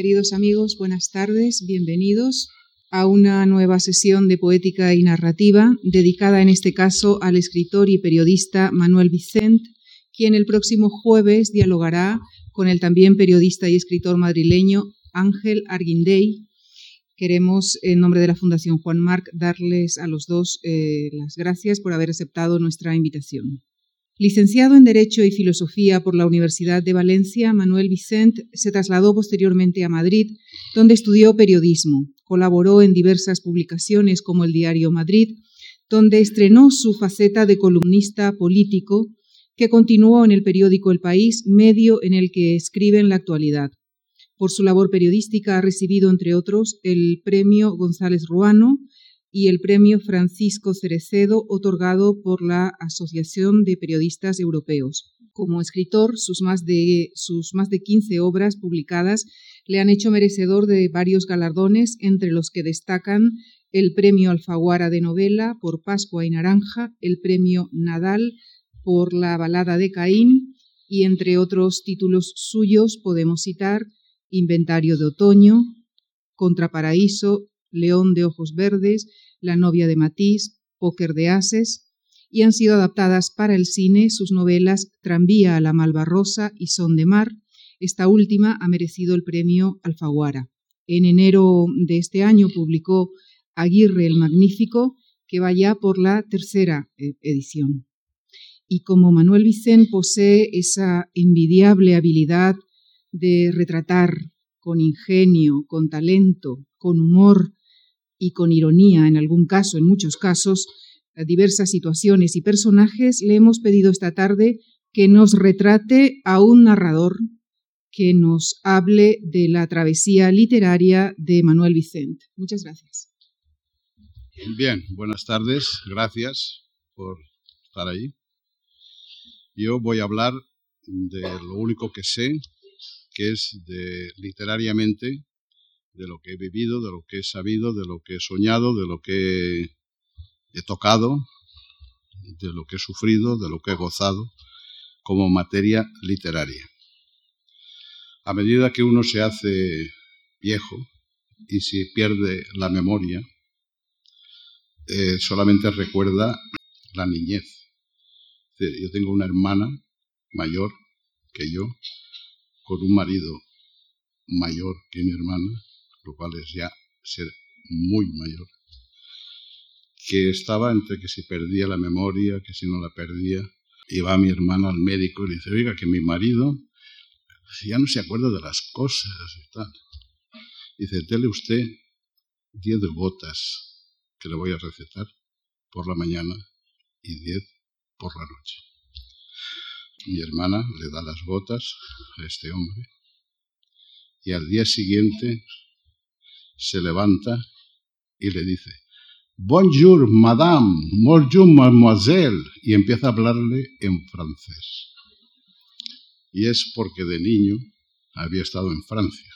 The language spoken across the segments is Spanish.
Queridos amigos, buenas tardes, bienvenidos a una nueva sesión de poética y narrativa dedicada en este caso al escritor y periodista Manuel Vicent, quien el próximo jueves dialogará con el también periodista y escritor madrileño Ángel Arguindey. Queremos, en nombre de la Fundación Juan Marc, darles a los dos eh, las gracias por haber aceptado nuestra invitación. Licenciado en Derecho y Filosofía por la Universidad de Valencia, Manuel Vicent se trasladó posteriormente a Madrid, donde estudió periodismo. Colaboró en diversas publicaciones como el Diario Madrid, donde estrenó su faceta de columnista político, que continuó en el periódico El País, medio en el que escribe en la actualidad. Por su labor periodística ha recibido, entre otros, el Premio González Ruano, y el premio Francisco Cerecedo otorgado por la Asociación de Periodistas Europeos. Como escritor, sus más, de, sus más de 15 obras publicadas le han hecho merecedor de varios galardones, entre los que destacan el Premio Alfaguara de Novela por Pascua y Naranja, el Premio Nadal por La Balada de Caín y entre otros títulos suyos podemos citar Inventario de Otoño, Contraparaíso, León de Ojos Verdes, La novia de Matisse, Póker de Ases, y han sido adaptadas para el cine sus novelas Tranvía a la Malvarrosa y Son de Mar. Esta última ha merecido el premio Alfaguara. En enero de este año publicó Aguirre el Magnífico, que va ya por la tercera eh, edición. Y como Manuel Vicent posee esa envidiable habilidad de retratar con ingenio, con talento, con humor, y con ironía en algún caso, en muchos casos, diversas situaciones y personajes, le hemos pedido esta tarde que nos retrate a un narrador que nos hable de la travesía literaria de Manuel Vicente. Muchas gracias. Bien, buenas tardes, gracias por estar ahí. Yo voy a hablar de lo único que sé, que es de literariamente de lo que he vivido, de lo que he sabido, de lo que he soñado, de lo que he tocado, de lo que he sufrido, de lo que he gozado como materia literaria. A medida que uno se hace viejo y se pierde la memoria, eh, solamente recuerda la niñez. Yo tengo una hermana mayor que yo, con un marido mayor que mi hermana, lo cual es ya ser muy mayor, que estaba entre que si perdía la memoria, que si no la perdía, iba mi hermano al médico y le dice, oiga, que mi marido ya no se acuerda de las cosas y tal. Dice, dele usted diez gotas que le voy a recetar por la mañana y diez por la noche. Mi hermana le da las gotas a este hombre y al día siguiente se levanta y le dice, Bonjour, madame, bonjour, mademoiselle, y empieza a hablarle en francés. Y es porque de niño había estado en Francia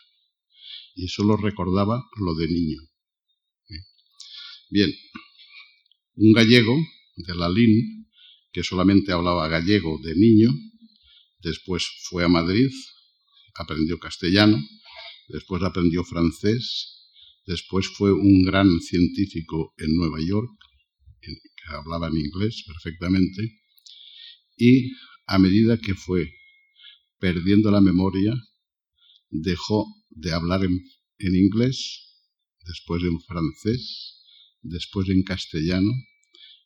y solo recordaba lo de niño. Bien, un gallego de la LIN, que solamente hablaba gallego de niño, después fue a Madrid, aprendió castellano, después aprendió francés Después fue un gran científico en Nueva York, que hablaba en inglés perfectamente, y a medida que fue perdiendo la memoria, dejó de hablar en, inglés, después en francés, después en castellano,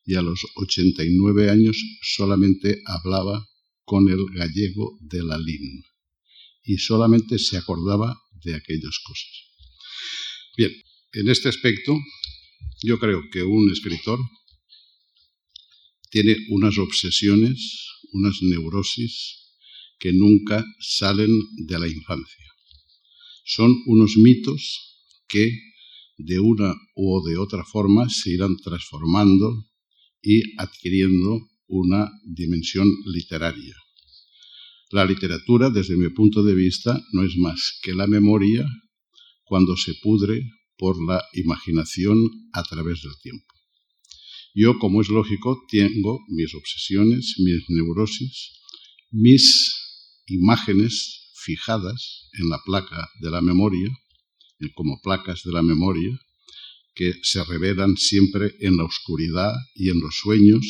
y a los 89 años solamente hablaba con el gallego de la LIN y solamente se acordaba de aquellas cosas. Bien, en este aspecto yo creo que un escritor tiene unas obsesiones, unas neurosis que nunca salen de la infancia. Son unos mitos que de una u de otra forma se irán transformando y adquiriendo una dimensión literaria. La literatura, desde mi punto de vista, no es más que la memoria cuando se pudre por la imaginación a través del tiempo. Yo, como es lógico, tengo mis obsesiones, mis neurosis, mis imágenes fijadas en la placa de la memoria, como placas de la memoria, que se revelan siempre en la oscuridad y en los sueños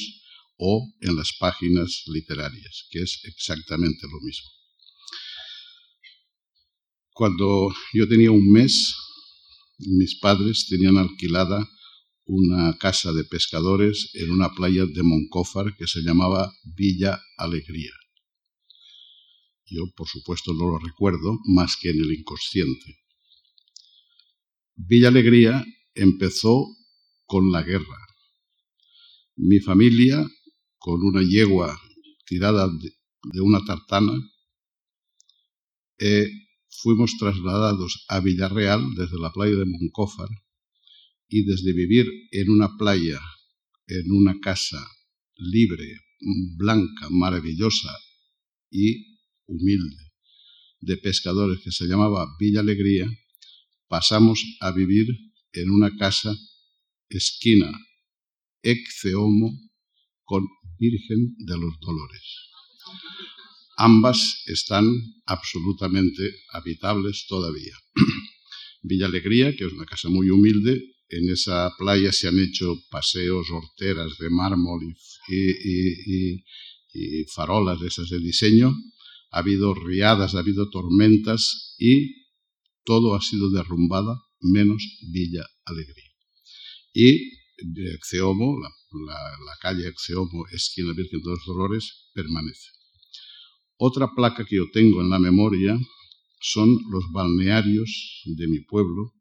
o en las páginas literarias, que es exactamente lo mismo. Cuando yo tenía un mes, mis padres tenían alquilada una casa de pescadores en una playa de Moncófar que se llamaba Villa Alegría. Yo, por supuesto, no lo recuerdo más que en el inconsciente. Villa Alegría empezó con la guerra. Mi familia, con una yegua tirada de, una tartana, eh, fuimos trasladados a Villarreal desde la playa de Moncófar y desde vivir en una playa, en una casa libre, blanca, maravillosa y humilde de pescadores que se llamaba Villa Alegría, pasamos a vivir en una casa esquina Exceomo con Virgen de los Dolores. Ambas están absolutamente habitables todavía. Villa Alegría, que es una casa muy humilde, en esa playa se han hecho paseos, horteras de mármol y, farolas de esas de diseño. Ha habido riadas, ha habido tormentas y todo ha sido derrumbada menos Villa Alegría. Y de Exeomo, la, calle Exeomo, esquina Virgen de los Dolores, permanece. Otra placa que yo tengo en la memoria son los balnearios de mi pueblo,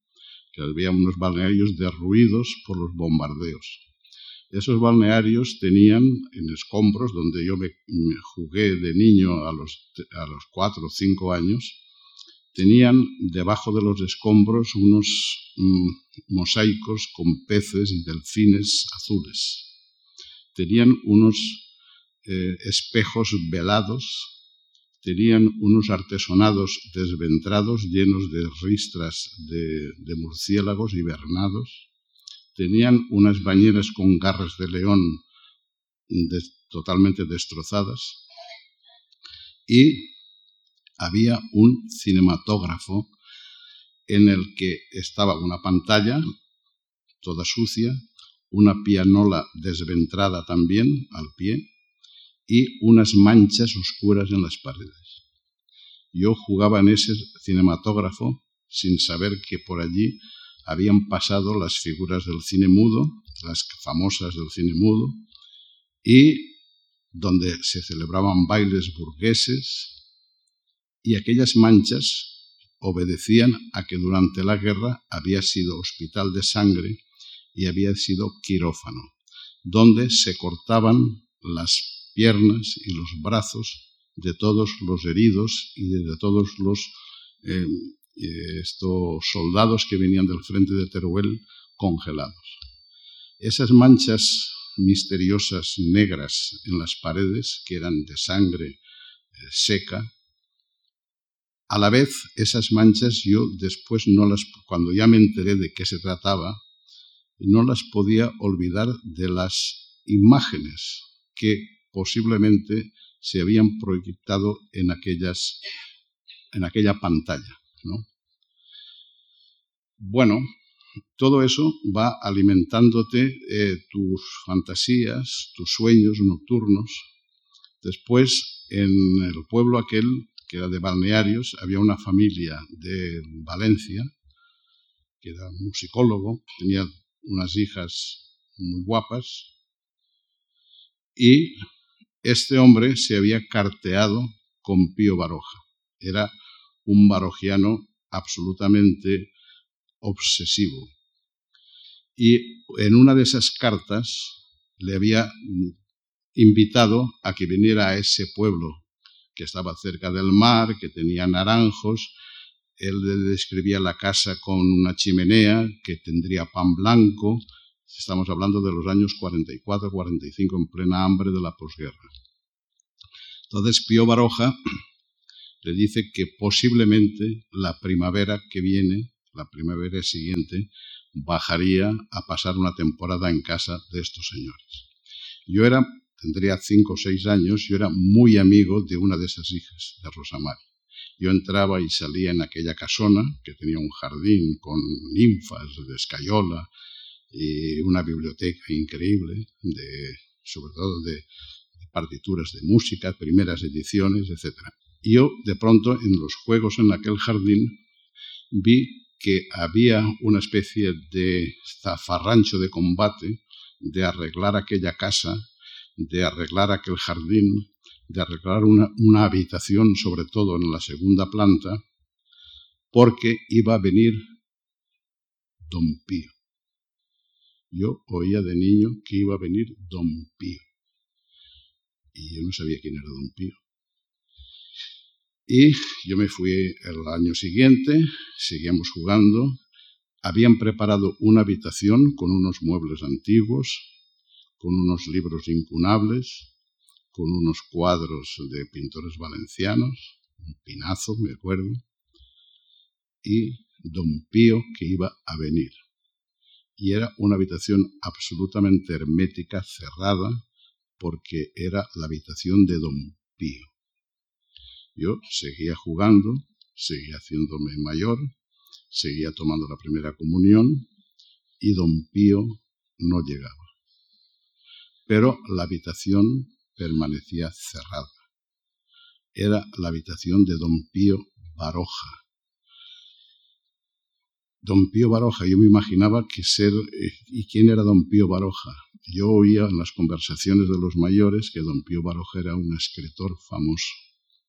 que había unos balnearios derruidos por los bombardeos. Esos balnearios tenían en escombros, donde yo me, jugué de niño a los, a los cuatro o cinco años, tenían debajo de los escombros unos mm, mosaicos con peces y delfines azules. Tenían unos eh, espejos velados, tenían unos artesonados desventrados llenos de ristras de, murciélagos hibernados, tenían unas bañeras con garras de león totalmente destrozadas. Y había un cinematógrafo en el que estaba una pantalla toda sucia, una pianola desventrada también al pie y unas manchas oscuras en las paredes. Yo jugaba en ese cinematógrafo sin saber que por allí habían pasado las figuras del cine mudo, las famosas del cine mudo, y donde se celebraban bailes burgueses, y aquellas manchas obedecían a que durante la guerra había sido hospital de sangre y había sido quirófano, donde se cortaban las piernas y los brazos de todos los heridos y de todos los eh, eh, estos soldados que venían del frente de Teruel congelados. Esas manchas misteriosas negras en las paredes, que eran de sangre eh, seca, a la vez, esas manchas yo después no las, cuando ya me enteré de qué se trataba, no las podía olvidar de las imágenes que posiblemente se habían proyectado en, aquellas, en aquella pantalla. Bueno, todo eso va alimentándote eh, tus fantasías, tus sueños nocturnos. Después, en el pueblo aquel que era de balnearios, había una familia de Valencia, que era musicólogo, tenía unas hijas muy guapas, y este hombre se había carteado con Pío Baroja. Era un barojiano absolutamente obsesivo. Y en una de esas cartas le había invitado a que viniera a ese pueblo que estaba cerca del mar, que tenía naranjos. Él le describía la casa con una chimenea que tendría pan blanco. Estamos hablando de los años 44-45, en plena hambre de la posguerra. Entonces Pío Baroja le dice que posiblemente la primavera que viene, la primavera siguiente, bajaría a pasar una temporada en casa de estos señores. Yo era tendría cinco o seis años, yo era muy amigo de una de esas hijas, de Rosamari. Yo entraba y salía en aquella casona que tenía un jardín con ninfas de escayola y una biblioteca increíble, de, sobre todo de partituras de música, primeras ediciones, etc. Yo, de pronto, en los juegos en aquel jardín, vi que había una especie de zafarrancho de combate de arreglar aquella casa, de arreglar aquel jardín, de arreglar una, una habitación, sobre todo en la segunda planta, porque iba a venir Don Pío. Yo oía de niño que iba a venir Don Pío. Y yo no sabía quién era Don Pío. Y yo me fui el año siguiente, seguíamos jugando. Habían preparado una habitación con unos muebles antiguos, con unos libros incunables, con unos cuadros de pintores valencianos, un pinazo, me acuerdo, y don Pío que iba a venir. Y era una habitación absolutamente hermética, cerrada, porque era la habitación de don Pío. Yo seguía jugando, seguía haciéndome mayor, seguía tomando la primera comunión y don Pío no llegaba. Pero la habitación permanecía cerrada. Era la habitación de don Pío Baroja. Don Pío Baroja, yo me imaginaba que ser... Eh, ¿Y quién era don Pío Baroja? Yo oía en las conversaciones de los mayores que don Pío Baroja era un escritor famoso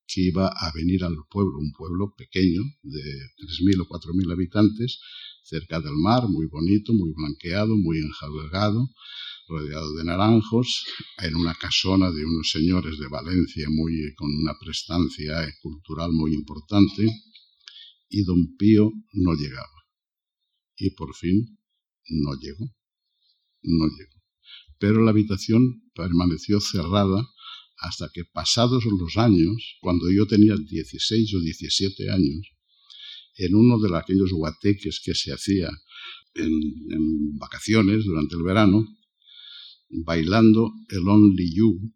que iba a venir al pueblo, un pueblo pequeño de 3.000 o 4.000 habitantes, cerca del mar, muy bonito, muy blanqueado, muy enjalgado, rodeado de naranjos, en una casona de unos señores de Valencia muy, con una prestancia cultural muy importante, y don Pío no llegaba. Y por fin no llegó, no llegó. Pero la habitación permaneció cerrada hasta que pasados los años, cuando yo tenía 16 o 17 años, en uno de aquellos guateques que se hacía en, en vacaciones durante el verano, bailando el Only You,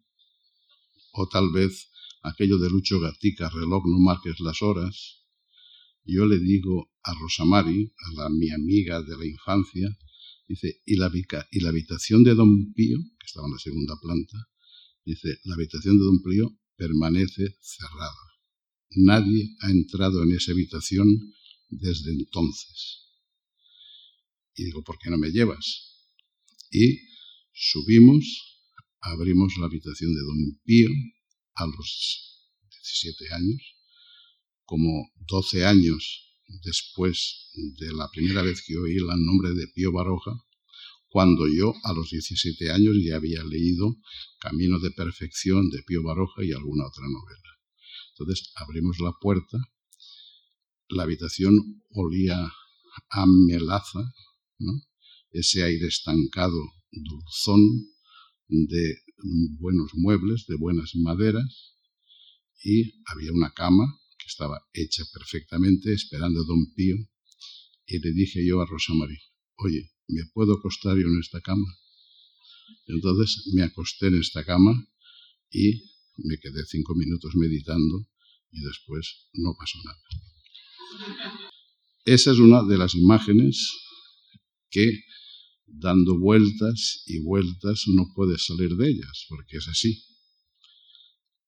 o tal vez aquello de Lucho Gatica, reloj no marques las horas, yo le digo a Rosamari, a la, mi amiga de la infancia, dice, ¿y la, y la habitación de Don Pío, que estaba en la segunda planta, dice, la habitación de Don Pío permanece cerrada. Nadie ha entrado en esa habitación desde entonces. Y digo, ¿por qué no me llevas? Y Subimos, abrimos la habitación de don Pío a los 17 años, como 12 años después de la primera vez que oí el nombre de Pío Baroja, cuando yo a los 17 años ya había leído Camino de Perfección de Pío Baroja y alguna otra novela. Entonces abrimos la puerta, la habitación olía a melaza, ese aire estancado dulzón de buenos muebles, de buenas maderas, y había una cama estaba hecha perfectamente, esperando a don Pío, y le dije yo a Rosa María, oye, ¿me puedo acostar yo en esta cama? Entonces me acosté en esta cama y me quedé cinco minutos meditando y después no pasó nada. Esa es una de las imágenes que dando vueltas y vueltas no puedes salir de ellas, porque es así.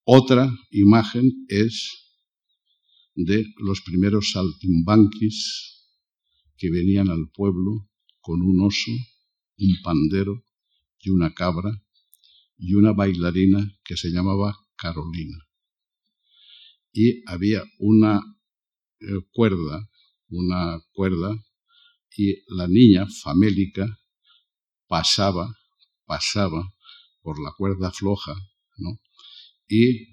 Otra imagen es de los primeros saltimbanquis que venían al pueblo con un oso, un pandero y una cabra y una bailarina que se llamaba Carolina. Y había una eh, cuerda, una cuerda, y la niña famélica pasaba, pasaba por la cuerda floja, ¿no? Y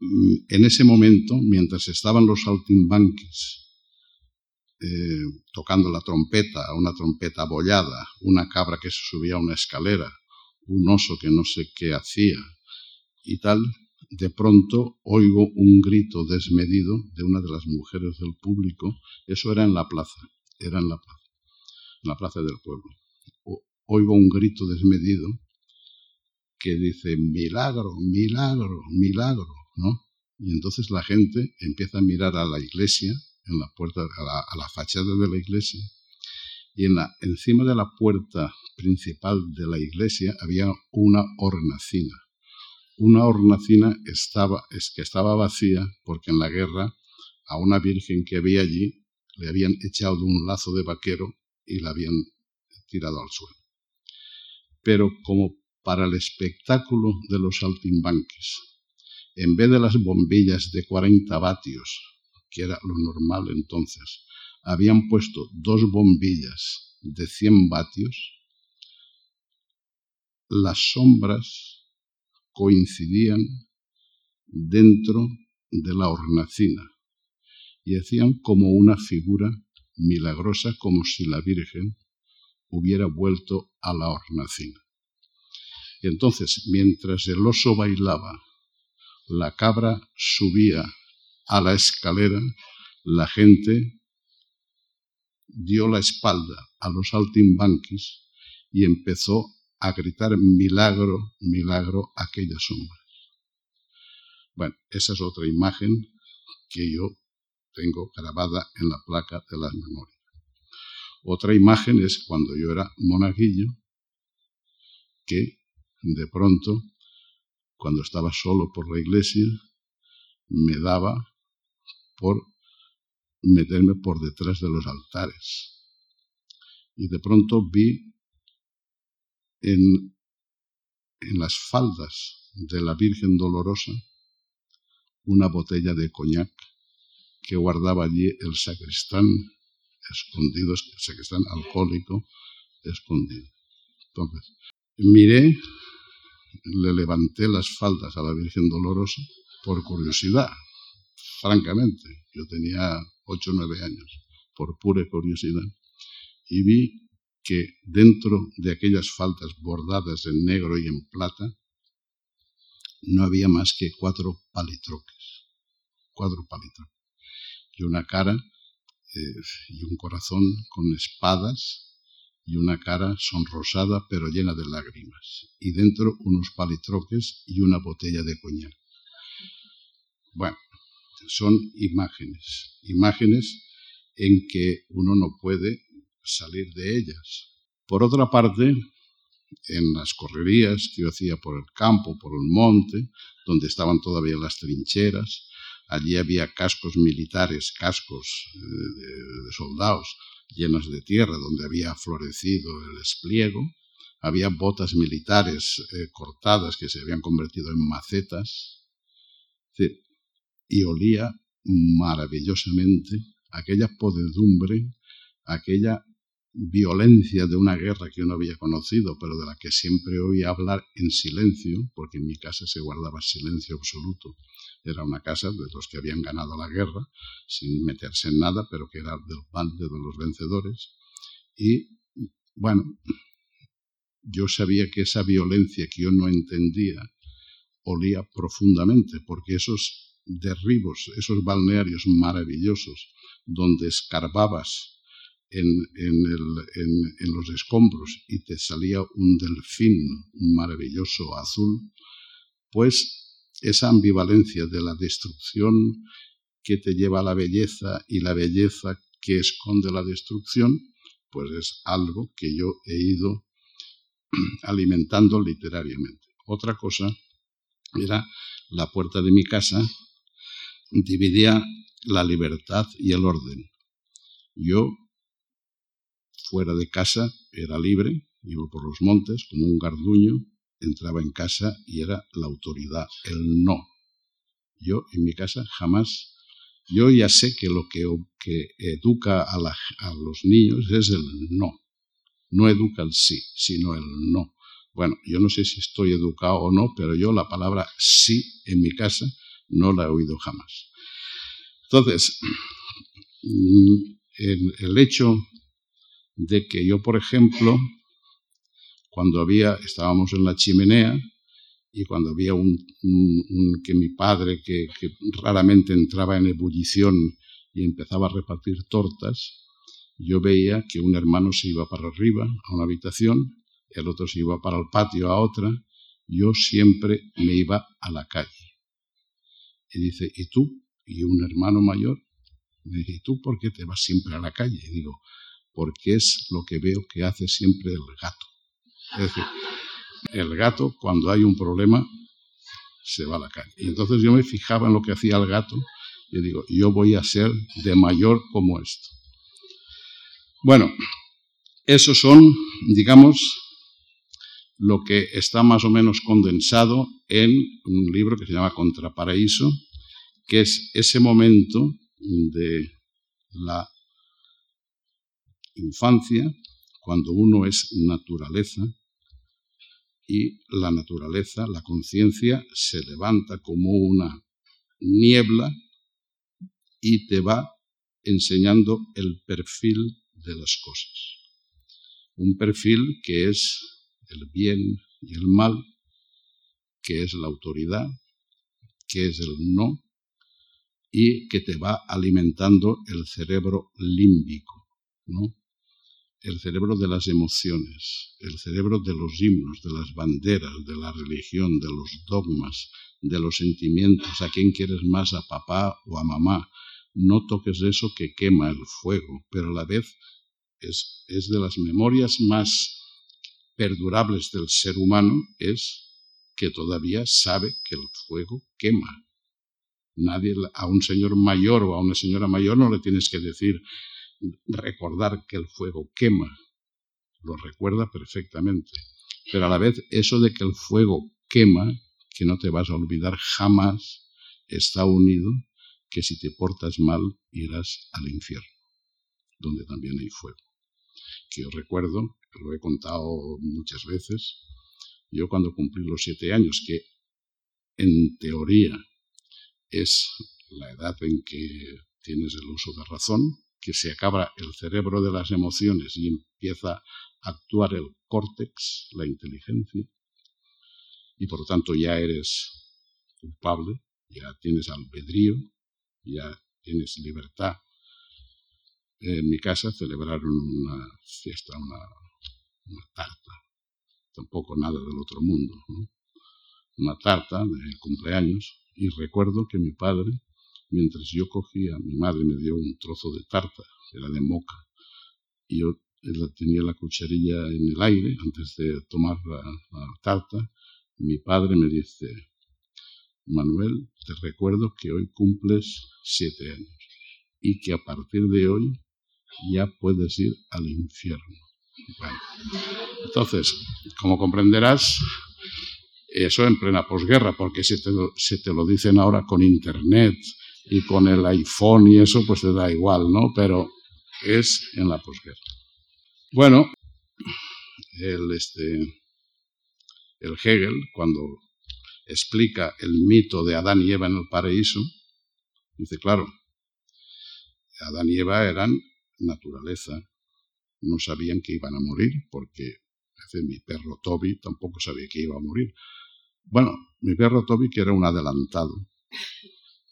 en ese momento, mientras estaban los saltimbanquis eh, tocando la trompeta, una trompeta abollada, una cabra que se subía a una escalera, un oso que no sé qué hacía y tal, de pronto oigo un grito desmedido de una de las mujeres del público. Eso era en la plaza, era en la plaza, en la plaza del pueblo oigo un grito desmedido que dice milagro, milagro, milagro, ¿no? Y entonces la gente empieza a mirar a la iglesia, en la puerta, a la, fachada de la iglesia, y en la, encima de la puerta principal de la iglesia había una hornacina. Una hornacina estaba, es que estaba vacía porque en la guerra a una virgen que había allí le habían echado un lazo de vaquero y la habían tirado al suelo. Pero como para el espectáculo de los saltimbanques, en vez de las bombillas de 40 vatios, que era lo normal entonces, habían puesto dos bombillas de 100 vatios, las sombras coincidían dentro de la hornacina y hacían como una figura milagrosa como si la Virgen hubiera vuelto a la hornacina. Entonces, mientras el oso bailaba, la cabra subía a la escalera, la gente dio la espalda a los altimbanquis y empezó a gritar milagro, milagro aquella sombra. Bueno, esa es otra imagen que yo tengo grabada en la placa de las memorias. Otra imagen es cuando yo era monaguillo, que de pronto, cuando estaba solo por la iglesia, me daba por meterme por detrás de los altares. Y de pronto vi en, las faldas de la Virgen Dolorosa una botella de coñac que guardaba allí el sacristán escondido, el sacristán alcohólico escondido. Entonces, miré, le levanté las faldas a la Virgen Dolorosa por curiosidad, francamente. Yo tenía ocho o nueve años, por pura curiosidad, y vi que dentro de aquellas faldas bordadas en negro y en plata no había más que cuatro palitroques, cuatro palitroques, y una cara eh, y un corazón con espadas y una cara sonrosada pero llena de lágrimas, y dentro unos palitroques y una botella de coñac. Bueno, son imágenes, imágenes en que uno no puede salir de ellas. Por otra parte, en las correrías que yo hacía por el campo, por el monte, donde estaban todavía las trincheras, allí había cascos militares, cascos eh, de, soldados llenos de tierra, donde había florecido el espliego, había botas militares eh, cortadas que se habían convertido en macetas, y olía maravillosamente aquella podedumbre, aquella violencia de una guerra que yo no había conocido, pero de la que siempre oía hablar en silencio, porque en mi casa se guardaba silencio absoluto. Era una casa de los que habían ganado la guerra, sin meterse en nada, pero que era del bando de los vencedores. Y, bueno, yo sabía que esa violencia que yo no entendía olía profundamente, porque esos derribos, esos balnearios maravillosos donde escarbabas en, en, los escombros y te salía un delfín maravilloso azul, pues esa ambivalencia de la destrucción que te lleva a la belleza y la belleza que esconde la destrucción, pues es algo que yo he ido alimentando literariamente. Otra cosa era la puerta de mi casa dividía la libertad y el orden. Yo, fuera de casa, era libre, iba por los montes como un garduño, entraba en casa y era la autoridad, el no. Yo en mi casa jamás, yo ya sé que lo que, educa a, a los niños es el no. No educa el sí, sino el no. Bueno, yo no sé si estoy educado o no, pero yo la palabra sí en mi casa no la he oído jamás. Entonces, el, hecho de que yo, por ejemplo, cuando había, estábamos en la chimenea y cuando había un, que mi padre, que, que, raramente entraba en ebullición y empezaba a repartir tortas, yo veía que un hermano se iba para arriba a una habitación, el otro se iba para el patio a otra, yo siempre me iba a la calle Y dice, ¿y tú? Y un hermano mayor me dice, ¿y tú por qué te vas siempre a la calle? Y digo, porque es lo que veo que hace siempre el gato. Es decir, el gato cuando hay un problema se va a la calle. Y entonces yo me fijaba en lo que hacía el gato y digo, yo voy a ser de mayor como esto. Bueno, esos son, digamos, lo que está más o menos condensado en un libro que se llama Contraparaíso, que es ese momento de la infancia, cuando uno es naturaleza, y la naturaleza, la conciencia, se levanta como una niebla y te va enseñando el perfil de las cosas. Un perfil que es el bien y el mal, que es la autoridad, que es el no, y que te va alimentando el cerebro límbico, ¿no? El cerebro de las emociones, el cerebro de los himnos, de las banderas, de la religión, de los dogmas, de los sentimientos, a quién quieres más, a papá o a mamá. No toques eso que quema el fuego, pero a la vez es, es de las memorias más perdurables del ser humano, es que todavía sabe que el fuego quema. Nadie, a un señor mayor o a una señora mayor no le tienes que decir recordar que el fuego quema, lo recuerda perfectamente. Pero a la vez eso de que el fuego quema, que no te vas a olvidar jamás, está unido que si te portas mal irás al infierno, donde también hay fuego. Que yo recuerdo, lo he contado muchas veces, yo cuando cumplí los siete años, que en teoría es la edad en que tienes el uso de razón, que se acaba el cerebro de las emociones y empieza a actuar el córtex, la inteligencia, y por lo tanto ya eres culpable, ya tienes albedrío, ya tienes libertad. En mi casa celebraron una fiesta, una, tarta, tampoco nada del otro mundo, una tarta de cumpleaños, y recuerdo que mi padre mientras yo cogía, mi madre me dio un trozo de tarta, era de moca, y yo tenía la cucharilla en el aire antes de tomar la, tarta, mi padre me dice, Manuel, te recuerdo que hoy cumples siete años y que a partir de hoy ya puedes ir al infierno. entonces, como comprenderás, eso en plena posguerra, porque si te, si te lo dicen ahora con internet, y con el iPhone y eso pues te da igual, ¿no? Pero es en la posguerra. Bueno, el, este, el Hegel, cuando explica el mito de Adán y Eva en el paraíso, dice, claro, Adán y Eva eran naturaleza, no sabían que iban a morir, porque mi perro Toby tampoco sabía que iba a morir. Bueno, mi perro Toby, que era un adelantado,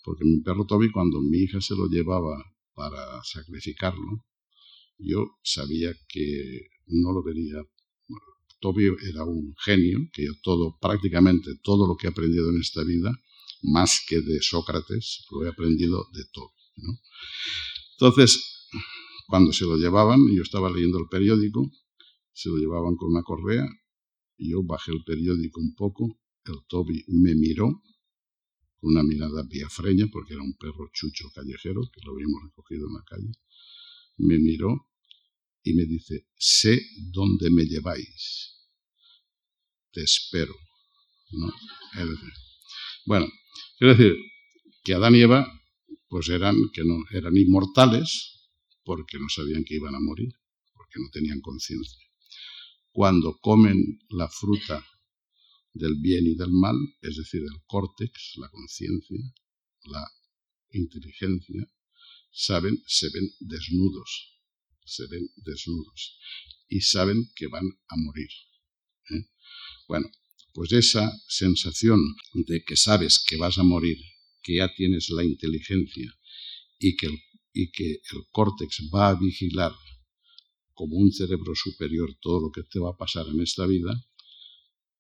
porque mi perro Toby, cuando mi hija se lo llevaba para sacrificarlo, yo sabía que no lo vería. Toby era un genio, que yo todo, prácticamente todo lo que he aprendido en esta vida, más que de Sócrates, lo he aprendido de Toby. Entonces, cuando se lo llevaban, yo estaba leyendo el periódico, se lo llevaban con una correa, yo bajé el periódico un poco, el Toby me miró, una mirada biafreña, porque era un perro chucho callejero, que lo habíamos recogido en la calle, me miró y me dice, sé dónde me lleváis, te espero. ¿No? bueno, quiero decir que Adán y Eva pues eran, que no, eran inmortales porque no sabían que iban a morir, porque no tenían conciencia. Cuando comen la fruta del bien y del mal, es decir, el córtex, la conciencia, la inteligencia, saben, se ven desnudos, se ven desnudos y saben que van a morir. ¿eh? Bueno, pues esa sensación de que sabes que vas a morir, que ya tienes la inteligencia y que y que el córtex va a vigilar como un cerebro superior todo lo que te va a pasar en esta vida,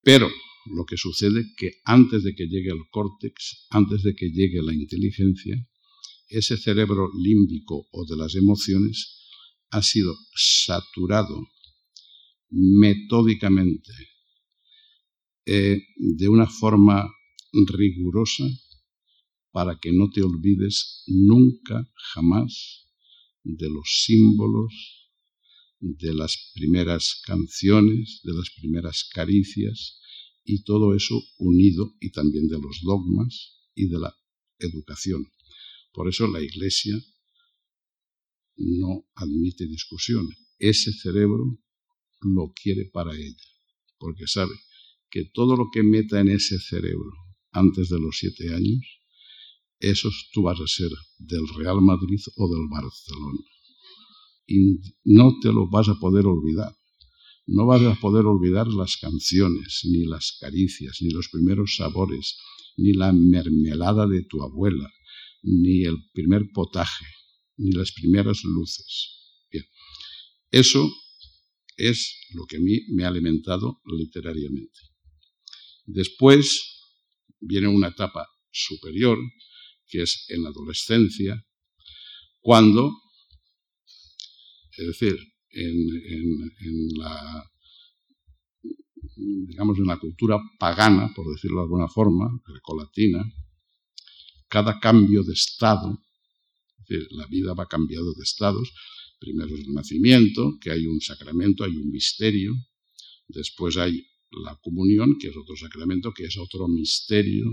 pero lo que sucede que antes de que llegue el córtex, antes de que llegue la inteligencia, ese cerebro límbico o de las emociones ha sido saturado metódicamente eh, de una forma rigurosa para que no te olvides nunca, jamás, de los símbolos, de las primeras canciones, de las primeras caricias y todo eso unido y también de los dogmas y de la educación. Por eso la Iglesia no admite discusión. Ese cerebro lo quiere para ella, porque sabe que todo lo que meta en ese cerebro antes de los siete años, esos tú vas a ser del Real Madrid o del Barcelona. Y no te lo vas a poder olvidar. No vas a poder olvidar las canciones, ni las caricias, ni los primeros sabores, ni la mermelada de tu abuela, ni el primer potaje, ni las primeras luces. Bien, eso es lo que a mí me ha alimentado literariamente. Después viene una etapa superior, que es en la adolescencia, cuando, es decir, en, la digamos en la cultura pagana, por decirlo de alguna forma, grecolatina, cada cambio de estado, la vida va cambiando de estados, primero es el nacimiento, que hay un sacramento, hay un misterio, después hay la comunión, que es otro sacramento, que es otro misterio.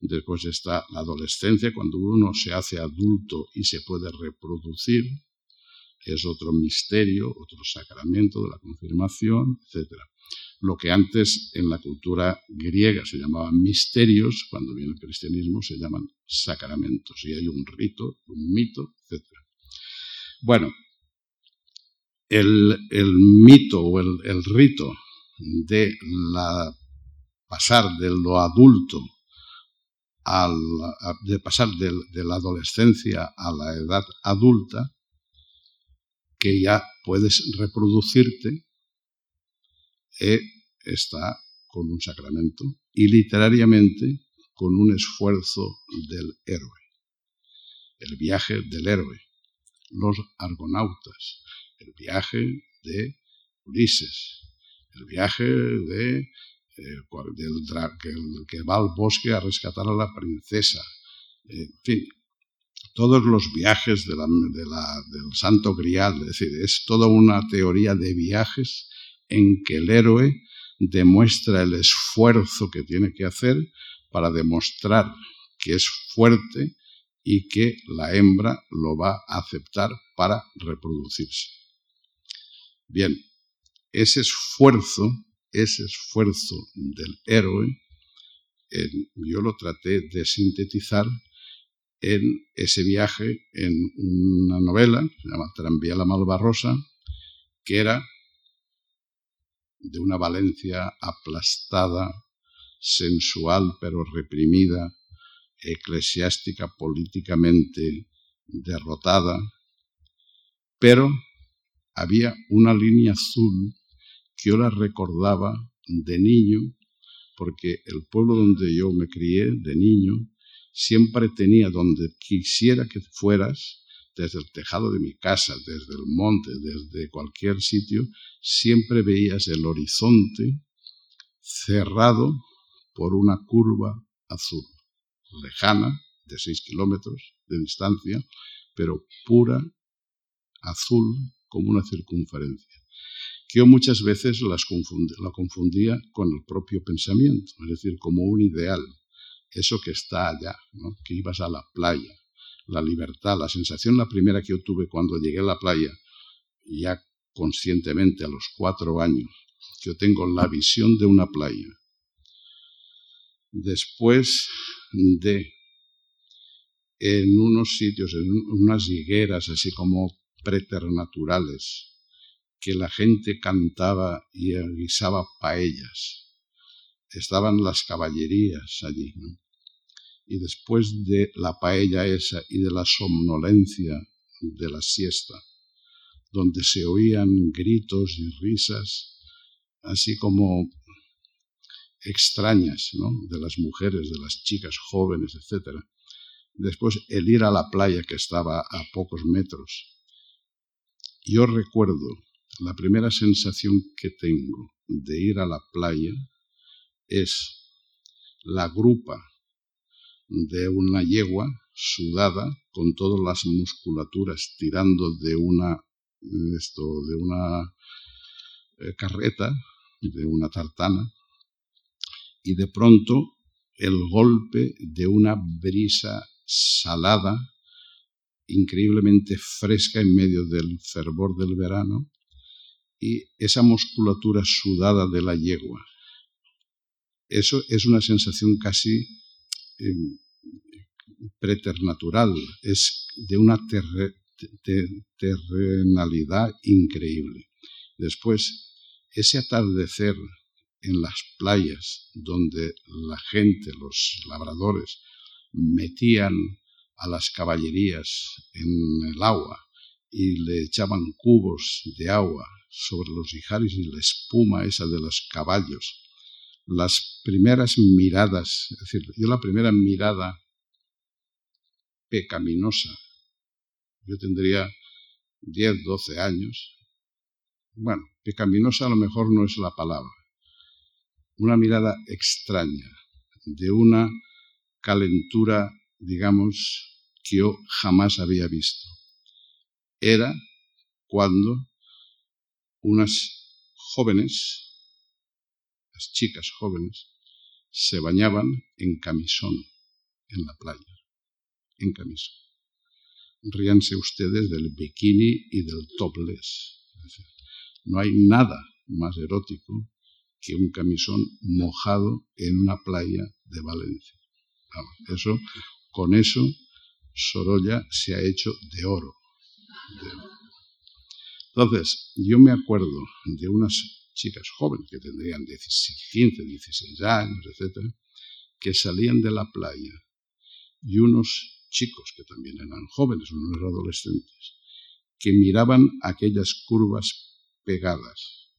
Después está la adolescencia, cuando uno se hace adulto y se puede reproducir, es otro misterio, otro sacramento de la confirmación, etc. Lo que antes en la cultura griega se llamaban misterios, cuando viene el cristianismo se llaman sacramentos, y hay un rito, un mito, etc. Bueno, el, mito o el rito de la, pasar de lo adulto, al, de pasar de, la adolescencia a la edad adulta, que ya puedes reproducirte, e está con un sacramento y literariamente con un esfuerzo del héroe. El viaje del héroe, los argonautas, el viaje de Ulises, el viaje de, eh, del que, va al bosque a rescatar a la princesa, en fin, todos los viajes del Santo Grial, es decir, es toda una teoría de viajes en que el héroe demuestra el esfuerzo que tiene que hacer para demostrar que es fuerte y que la hembra lo va a aceptar para reproducirse. Bien, ese esfuerzo, ese esfuerzo del héroe, yo lo traté de sintetizar en ese viaje en una novela, se llama Tranvía la Malvarrosa, que era de una Valencia aplastada, sensual pero reprimida, eclesiástica políticamente derrotada, pero había una línea azul que yo la recordaba de niño, porque el pueblo donde yo me crié de niño siempre tenía donde quisiera que fueras, desde el tejado de mi casa, desde el monte, desde cualquier sitio, siempre veías el horizonte cerrado por una curva azul, lejana, de seis kilómetros de distancia, pero pura, azul como una circunferencia. Que yo muchas veces las la confundía con el propio pensamiento, es decir, como un ideal, eso que está allá, que ibas a la playa, la libertad, la sensación, la primera que yo tuve cuando llegué a la playa, ya conscientemente a los cuatro años, yo tengo la visión de una playa. Después de en unos sitios, en unas higueras así como preternaturales, que la gente cantaba y guisaba paellas. Estaban las caballerías allí. Y después de la paella esa y de la somnolencia de la siesta, donde se oían gritos y risas, así como extrañas. De las mujeres, de las chicas jóvenes, etc. Después el ir a la playa que estaba a pocos metros. Yo recuerdo la primera sensación que tengo de ir a la playa es la grupa de una yegua sudada con todas las musculaturas tirando de una esto de una eh, carreta de una tartana y de pronto el golpe de una brisa salada increíblemente fresca en medio del fervor del verano y esa musculatura sudada de la yegua. Eso es una sensación casi em, preternatural, es de una terrenalidad increíble. Después, ese atardecer en las playas donde la gente, los labradores, metían a las caballerías en el agua y le echaban cubos de agua sobre los ijares y la espuma esa de los caballos. Las primeras miradas, es decir, yo la primera mirada pecaminosa, yo tendría 10, 12 años. Bueno, pecaminosa a lo mejor no es la palabra. Una mirada extraña, de una calentura, digamos, que yo jamás había visto. Era cuando unas jóvenes, las chicas jóvenes, se bañaban en camisón en la playa, en camisón. Ríanse ustedes del bikini y del topless. No hay nada más erótico que un camisón mojado en una playa de Valencia. eso, con eso, Sorolla se ha hecho de oro. Entonces, yo me acuerdo de unas chicas jóvenes que tendrían 15, 16 años, etcétera, que salían de la playa y unos chicos que también eran jóvenes, unos adolescentes, que miraban aquellas curvas pegadas,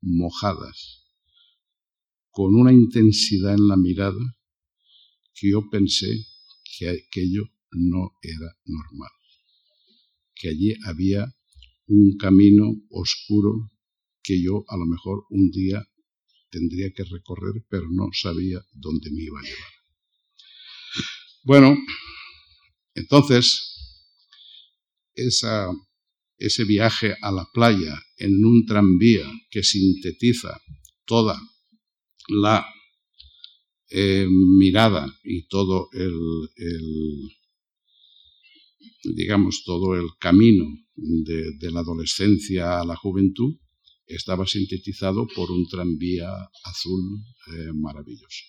mojadas, con una intensidad en la mirada que yo pensé que aquello no era normal, que allí había un camino oscuro que yo a lo mejor un día tendría que recorrer, pero no sabía dónde me iba a llevar. Bueno, entonces, ese viaje a la playa en un tranvía que sintetiza toda la eh, mirada y todo el, digamos, todo el camino de, la adolescencia a la juventud estaba sintetizado por un tranvía azul eh, maravilloso.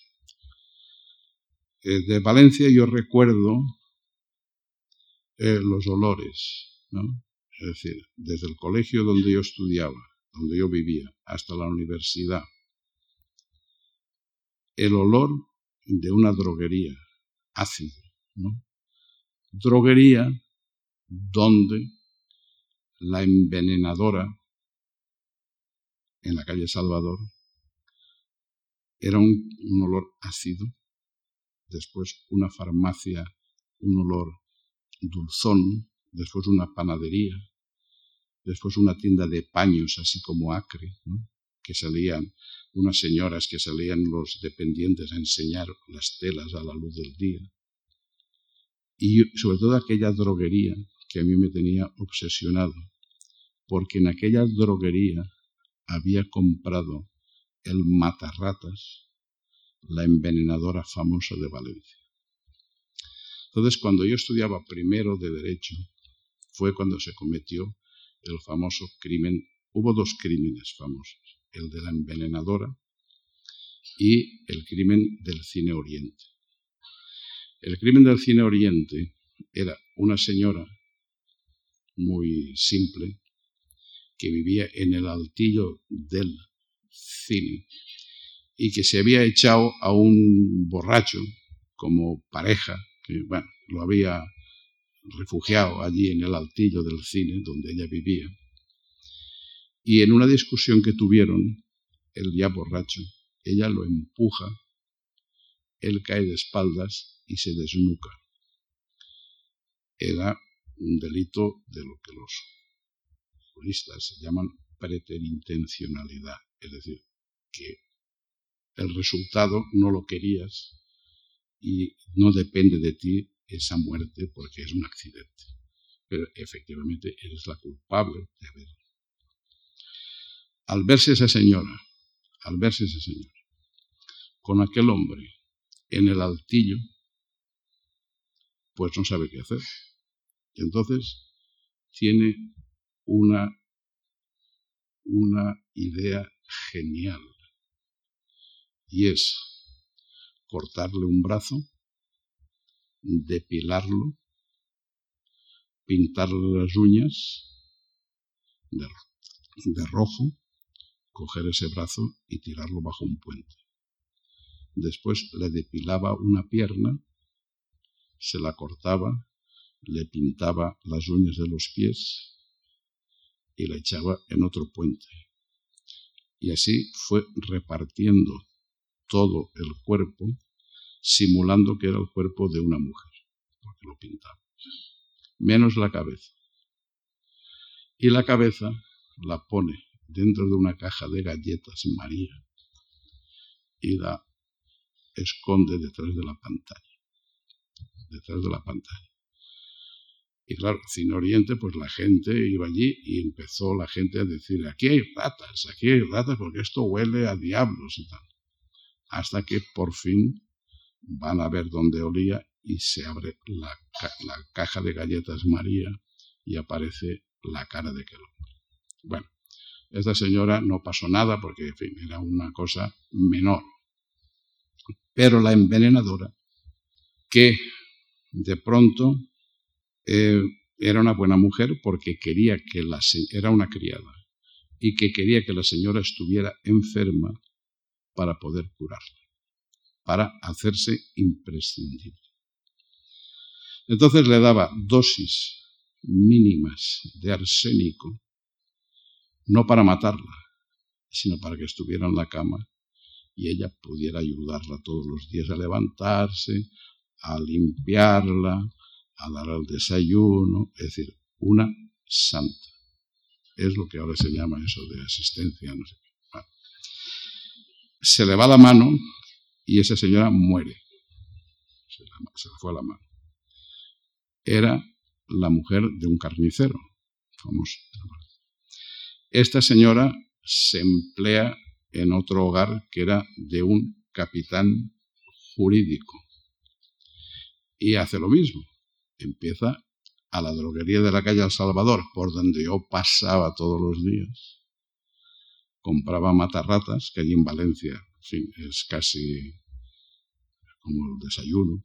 Eh, de Valencia yo recuerdo eh, los olores, es decir, desde el colegio donde yo estudiaba, donde yo vivía, hasta la universidad, el olor de una droguería ácido, ¿no? droguería donde la envenenadora en la calle Salvador era un, olor ácido, después una farmacia, un olor dulzón, después una panadería, después una tienda de paños, así como acre, que salían unas señoras que salían los dependientes a enseñar las telas a la luz del día, y sobre todo aquella droguería que a mí me tenía obsesionado, porque en aquella droguería había comprado el matarratas, la envenenadora famosa de Valencia. Entonces, cuando yo estudiaba primero de Derecho, fue cuando se cometió el famoso crimen. Hubo dos crímenes famosos, el de la envenenadora y el crimen del Cine Oriente. El crimen del Cine Oriente era una señora muy simple que vivía en el altillo del cine y que se había echado a un borracho como pareja, que bueno, lo había refugiado allí en el altillo del cine donde ella vivía. Y en una discusión que tuvieron, el ya borracho ella lo empuja, él cae de espaldas y se desnuca. Era un delito de lo que los se llaman preterintencionalidad, es decir, que el resultado no lo querías y no depende de ti esa muerte porque es un accidente. Pero efectivamente eres la culpable de haberlo. Al verse esa señora, al verse esa señora, con aquel hombre en el altillo, pues no sabe qué hacer. Y entonces tiene una, una idea genial y es cortarle un brazo, depilarlo, pintarle las uñas de, de rojo, coger ese brazo y tirarlo bajo un puente. Después le depilaba una pierna, se la cortaba, le pintaba las uñas de los pies y la echaba en otro puente. Y así fue repartiendo todo el cuerpo, simulando que era el cuerpo de una mujer, porque lo pintaba, menos la cabeza. Y la cabeza la pone dentro de una caja de galletas María y la esconde detrás de la pantalla. Detrás de la pantalla. Y claro, Cine Oriente, pues la gente iba allí y empezó la gente a decir, aquí hay ratas, aquí hay ratas porque esto huele a diablos y tal hasta que por fin van a ver dónde olía y se abre la, caja de galletas María y aparece la cara de aquel. Bueno, esta señora no pasó nada porque, en fin, era una cosa menor. Pero la envenenadora, que de pronto eh, era una buena mujer porque quería que la era una criada y que quería que la señora estuviera enferma para poder curarla, para hacerse imprescindible. Entonces le daba dosis mínimas de arsénico, no para matarla, sino para que estuviera en la cama y ella pudiera ayudarla todos los días a levantarse, a limpiarla, a dar el desayuno, es decir, una santa. Es lo que ahora se llama eso de asistencia, no sé se le va la mano y esa señora muere. Se, le fue la mano. Era la mujer de un carnicero famoso. Esta señora se emplea en otro hogar que era de un capitán jurídico y hace lo mismo. Empieza a la droguería de la calle El Salvador, por donde yo pasaba todos los días, compraba matarratas, que allí en Valencia, es casi como el desayuno.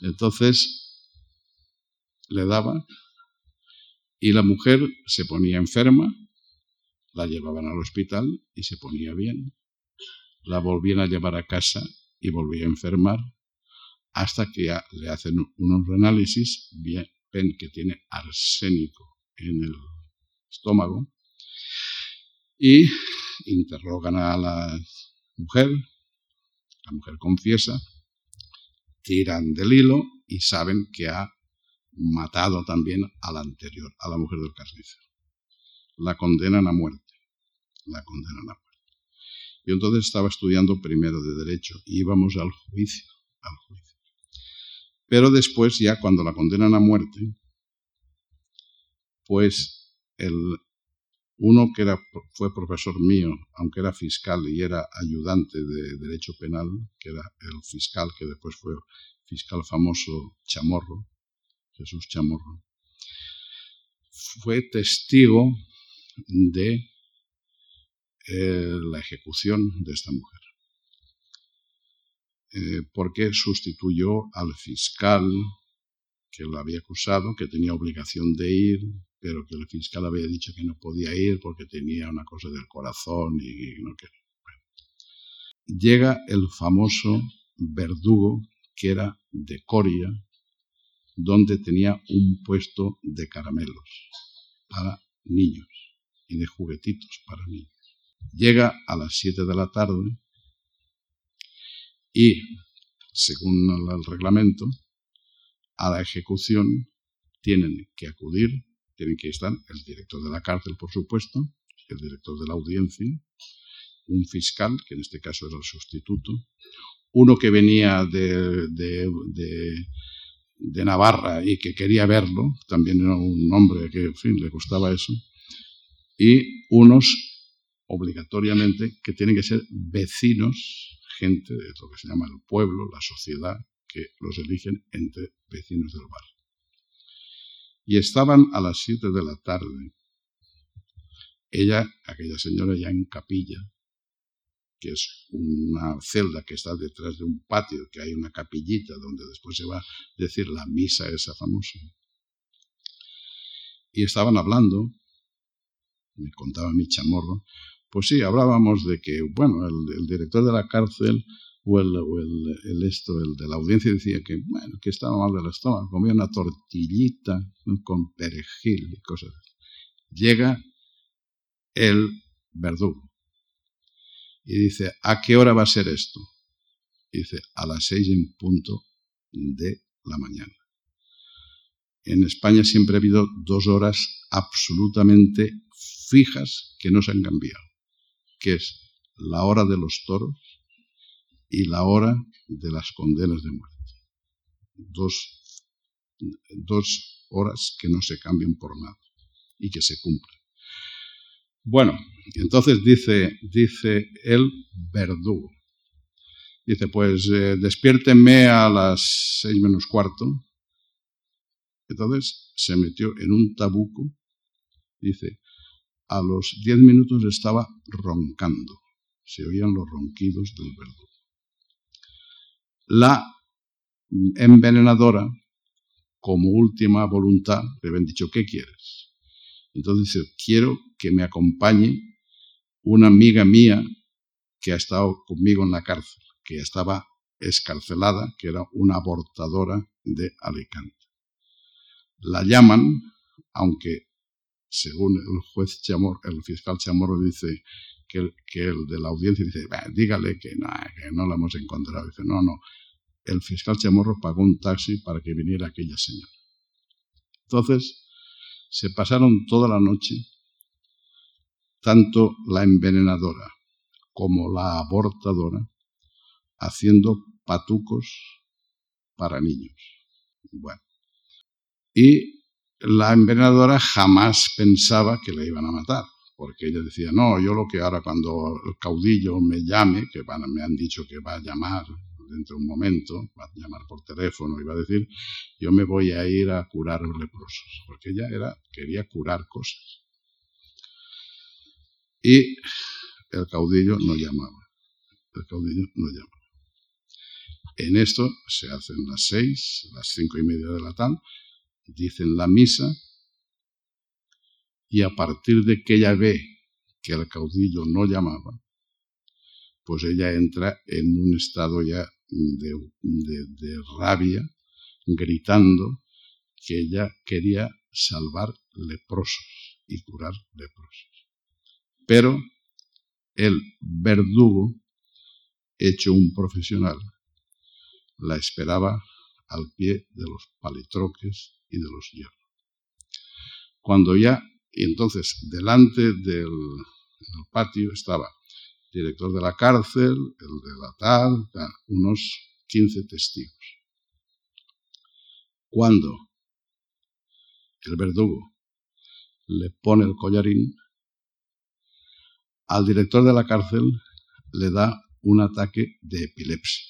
Entonces le daba y la mujer se ponía enferma, la llevaban al hospital y se ponía bien. La volvían a llevar a casa y volvía a enfermar hasta que le hacen unos análisis, ven que tiene arsénico en el estómago y interrogan a la mujer, la mujer confiesa, tiran del hilo y saben que ha matado también a la anterior, a la mujer del carnicero. La condenan a muerte, la condenan a muerte. Yo entonces estaba estudiando primero de Derecho y íbamos al juicio, al juicio. Pero después, ya cuando la condenan a muerte, pues el, uno que era, fue profesor mío, aunque era fiscal y era ayudante de Derecho Penal, que era el fiscal que después fue fiscal famoso Chamorro, Jesús Chamorro, fue testigo de eh, la ejecución de esta mujer. Eh, porque sustituyó al fiscal que lo había acusado, que tenía obligación de ir, pero que el fiscal había dicho que no podía ir porque tenía una cosa del corazón y no quería. Llega el famoso verdugo que era de Coria, donde tenía un puesto de caramelos para niños y de juguetitos para niños. Llega a las 7 de la tarde Y, según el reglamento, a la ejecución tienen que acudir, tienen que estar el director de la cárcel, por supuesto, el director de la audiencia, un fiscal, que en este caso era el sustituto, uno que venía de, de, Navarra y que quería verlo, también era un hombre que, en fin, le gustaba eso, y unos obligatoriamente que tienen que ser vecinos, de lo que se llama el pueblo, la sociedad, que los eligen entre vecinos del barrio. Y estaban a las siete de la tarde. Ella, aquella señora ya en capilla, que es una celda que está detrás de un patio, que hay una capillita donde después se va a decir la misa esa famosa. Y estaban hablando, me contaba mi chamorro, pues sí, hablábamos de que, bueno, el, director de la cárcel o, el, esto, el de la audiencia decía que, bueno, que estaba mal del estómago, comía una tortillita con perejil y cosas así. Llega el verdugo y dice, ¿a qué hora va a ser esto? dice, a las seis en punto de la mañana. En España siempre ha habido dos horas absolutamente fijas que no se han cambiado, que es la hora de los toros y la hora de las condenas de muerte. Dos, dos horas que no se cambian por nada y que se cumplen. Bueno, entonces dice, dice el verdugo. Dice, pues eh, despiértenme a las seis menos cuarto. Entonces se metió en un tabuco. Dice, a los diez minutos estaba roncando. Se oían los ronquidos del verdugo. La envenenadora, como última voluntad, le habían dicho, ¿qué quieres? Entonces dice, quiero que me acompañe una amiga mía que ha estado conmigo en la cárcel, que estaba escarcelada, que era una abortadora de Alicante. La llaman, aunque según el juez Chamorro, el fiscal Chamorro dice que el, que el de la audiencia dice, dígale que no, que no la hemos encontrado. Dice, no, no, el fiscal Chamorro pagó un taxi para que viniera aquella señora. Entonces, se pasaron toda la noche, tanto la envenenadora como la abortadora, haciendo patucos para niños. Bueno. Y la envenenadora jamás pensaba que la iban a matar, porque ella decía, no, yo lo que ahora cuando el caudillo me llame, que me han dicho que va a llamar dentro de un momento, va a llamar por teléfono y va a decir, yo me voy a ir a curar leprosos, porque ella era, quería curar cosas. Y el caudillo no llamaba, el caudillo no llamaba. En esto se hacen las seis, las cinco y media de la tarde, dicen la misa, y a partir de que ella ve que el caudillo no llamaba, pues ella entra en un estado ya de, rabia, gritando que ella quería salvar leprosos y curar leprosos. Pero el verdugo, hecho un profesional, la esperaba al pie de los palitroques y de los hierros. Cuando ya, y entonces delante del patio estaba director de la cárcel, el de la tal, unos 15 testigos. Cuando el verdugo le pone el collarín, al director de la cárcel le da un ataque de epilepsia.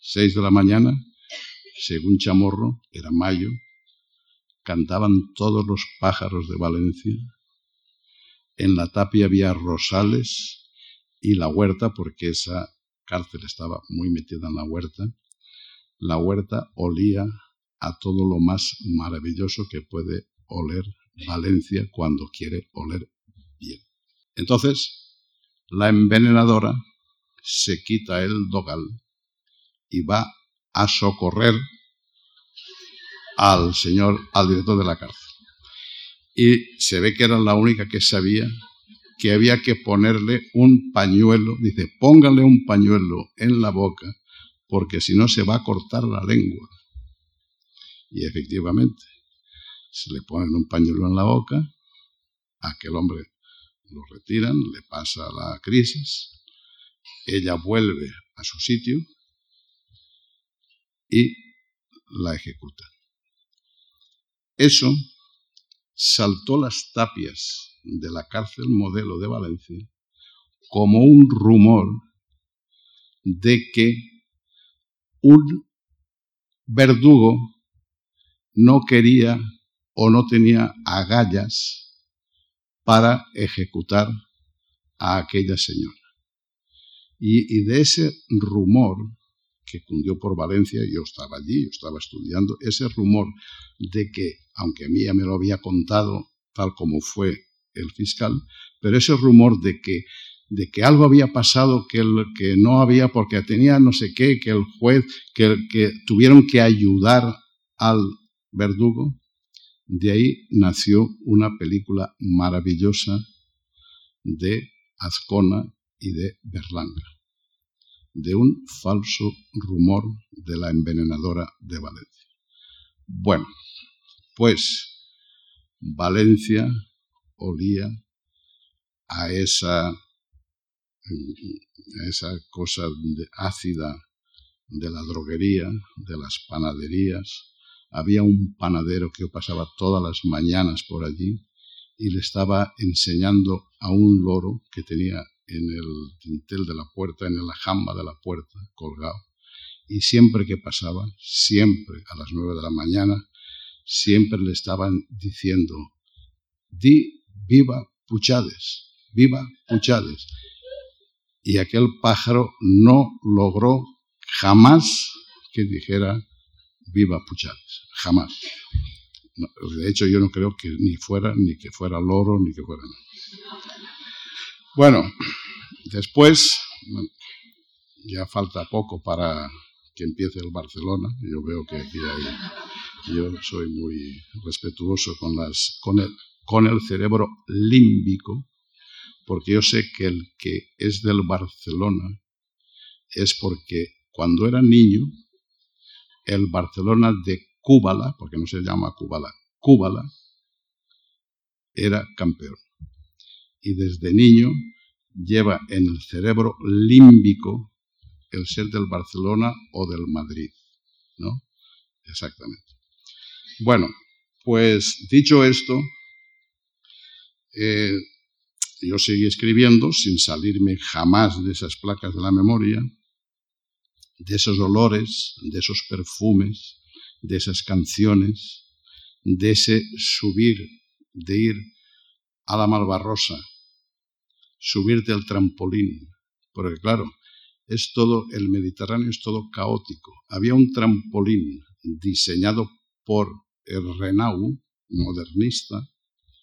Seis de la mañana, según Chamorro, era mayo, cantaban todos los pájaros de Valencia, en la tapia había rosales y la huerta, porque esa cárcel estaba muy metida en la huerta, la huerta olía a todo lo más maravilloso que puede oler Valencia cuando quiere oler bien. Entonces, la envenenadora se quita el dogal y va a socorrer al señor, al director de la cárcel y se ve que era la única que sabía que había que ponerle un pañuelo, dice, póngale un pañuelo en la boca, porque si no se va a cortar la lengua. Y efectivamente, se le ponen un pañuelo en la boca, aquel hombre lo retiran, le pasa la crisis, ella vuelve a su sitio y la ejecuta. Eso saltó las tapias de la cárcel modelo de Valencia como un rumor de que un verdugo no quería o no tenía agallas para ejecutar a aquella señora. Y, de ese rumor que cundió por Valencia, yo estaba allí, yo estaba estudiando, ese rumor de que, aunque a mí ya me lo había contado tal como fue el fiscal, pero ese rumor de que, de que algo había pasado que, que no había, porque tenía no sé qué, que el juez, que, que tuvieron que ayudar al verdugo, de ahí nació una película maravillosa de Azcona y de Berlanga, de un falso rumor de la envenenadora de Valencia. Bueno, pues Valencia olía a esa, esa cosa ácida de la droguería, de las panaderías. Había un panadero que pasaba todas las mañanas por allí y le estaba enseñando a un loro que tenía en el dintel de la puerta, en la jamba de la puerta, colgado. Y siempre que pasaba, siempre a las nueve de la mañana, siempre le estaban diciendo, di viva Puchades, viva Puchades. Y aquel pájaro no logró jamás que dijera viva Puchades, jamás. de hecho, yo no creo que ni fuera, ni que fuera loro, ni que fuera nada. Bueno, después, ya falta poco para que empiece el Barcelona. Yo veo que aquí hay, yo soy muy respetuoso con las, con el, con el cerebro límbico, porque yo sé que el que es del Barcelona es porque cuando era niño, el Barcelona de Cúbala, porque no se llama Cúbala, Cúbala, era campeón y desde niño lleva en el cerebro límbico el ser del Barcelona o del Madrid, ¿no? Exactamente. Bueno, pues dicho esto, eh, yo seguí escribiendo sin salirme jamás de esas placas de la memoria, de esos olores, de esos perfumes, de esas canciones, de ese subir, de ir a la Malvarrosa, subirte al trampolín, porque claro, es todo, el Mediterráneo es todo caótico. Había un trampolín diseñado por el Renau, modernista,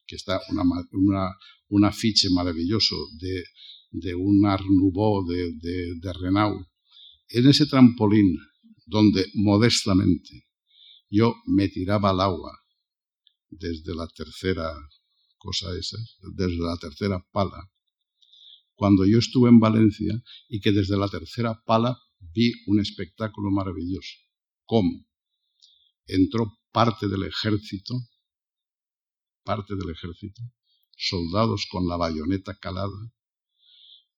que está una, una, un afiche maravilloso de, de un Art Nouveau de, de, de Renau. En ese trampolín, donde modestamente yo me tiraba al agua desde la tercera cosa esa, desde la tercera pala, cuando yo estuve en Valencia y que desde la tercera pala vi un espectáculo maravilloso. ¿Cómo? Entró parte del ejército, parte del ejército, soldados con la bayoneta calada,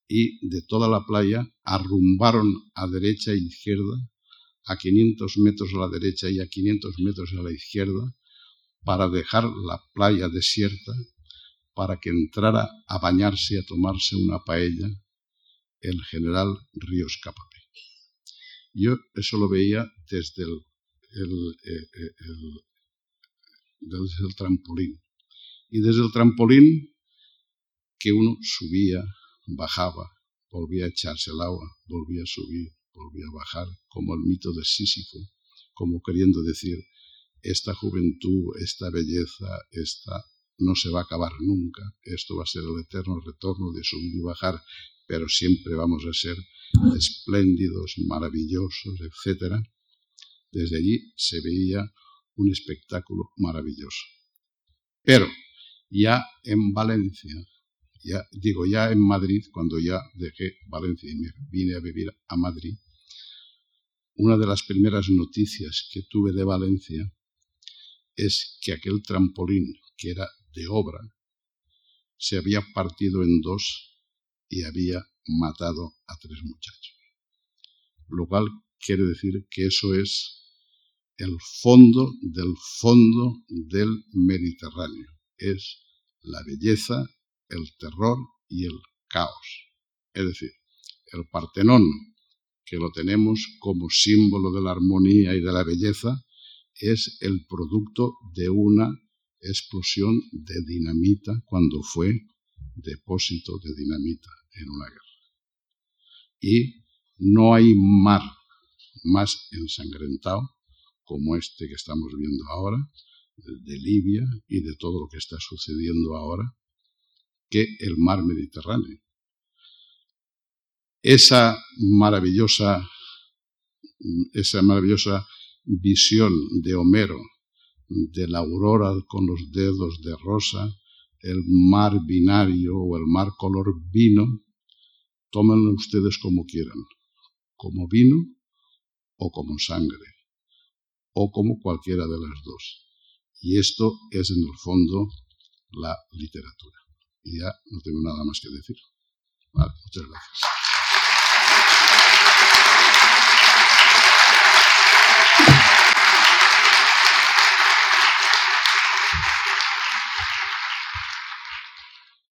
y de toda la playa arrumbaron a derecha e izquierda, a 500 metros a la derecha y a 500 metros a la izquierda, para dejar la playa desierta para que entrara a bañarse y a tomarse una paella el general Ríos Capapé. Yo eso lo veía desde el, eh, eh, desde el trampolín. Y desde el trampolín que uno subía, bajaba, volvía a echarse el agua, volvía a subir, volvía a bajar, como el mito de Sísifo, como queriendo decir, esta juventud, esta belleza, esta no se va a acabar nunca. Esto va a ser el eterno retorno de subir y bajar, pero siempre vamos a ser espléndidos, maravillosos, etc. Desde allí se veía un espectáculo maravilloso. Pero ya en Valencia, ya, digo ya en Madrid, cuando ya dejé Valencia y me vine a vivir a Madrid, una de las primeras noticias que tuve de Valencia es que aquel trampolín, que era de obra, se había partido en dos y había matado a tres muchachos. Lo cual quiere decir que eso es el fondo del fondo del Mediterráneo. Es la belleza, el terror y el caos. Es decir, el Partenón, que lo tenemos como símbolo de la armonía y de la belleza, es el producto de una explosión de dinamita cuando fue depósito de dinamita en una guerra. Y no hay mar más ensangrentado como este que estamos viendo ahora, de Libia y de todo lo que está sucediendo ahora, que el mar Mediterráneo. Esa maravillosa, esa maravillosa visión de Homero de la aurora con los dedos de rosa, el mar binario o el mar color vino, tómenlo ustedes como quieran, como vino o como sangre, o como cualquiera de las dos. Y esto es en el fondo la literatura. Y ya no tengo nada más que decir. Vale, muchas gracias.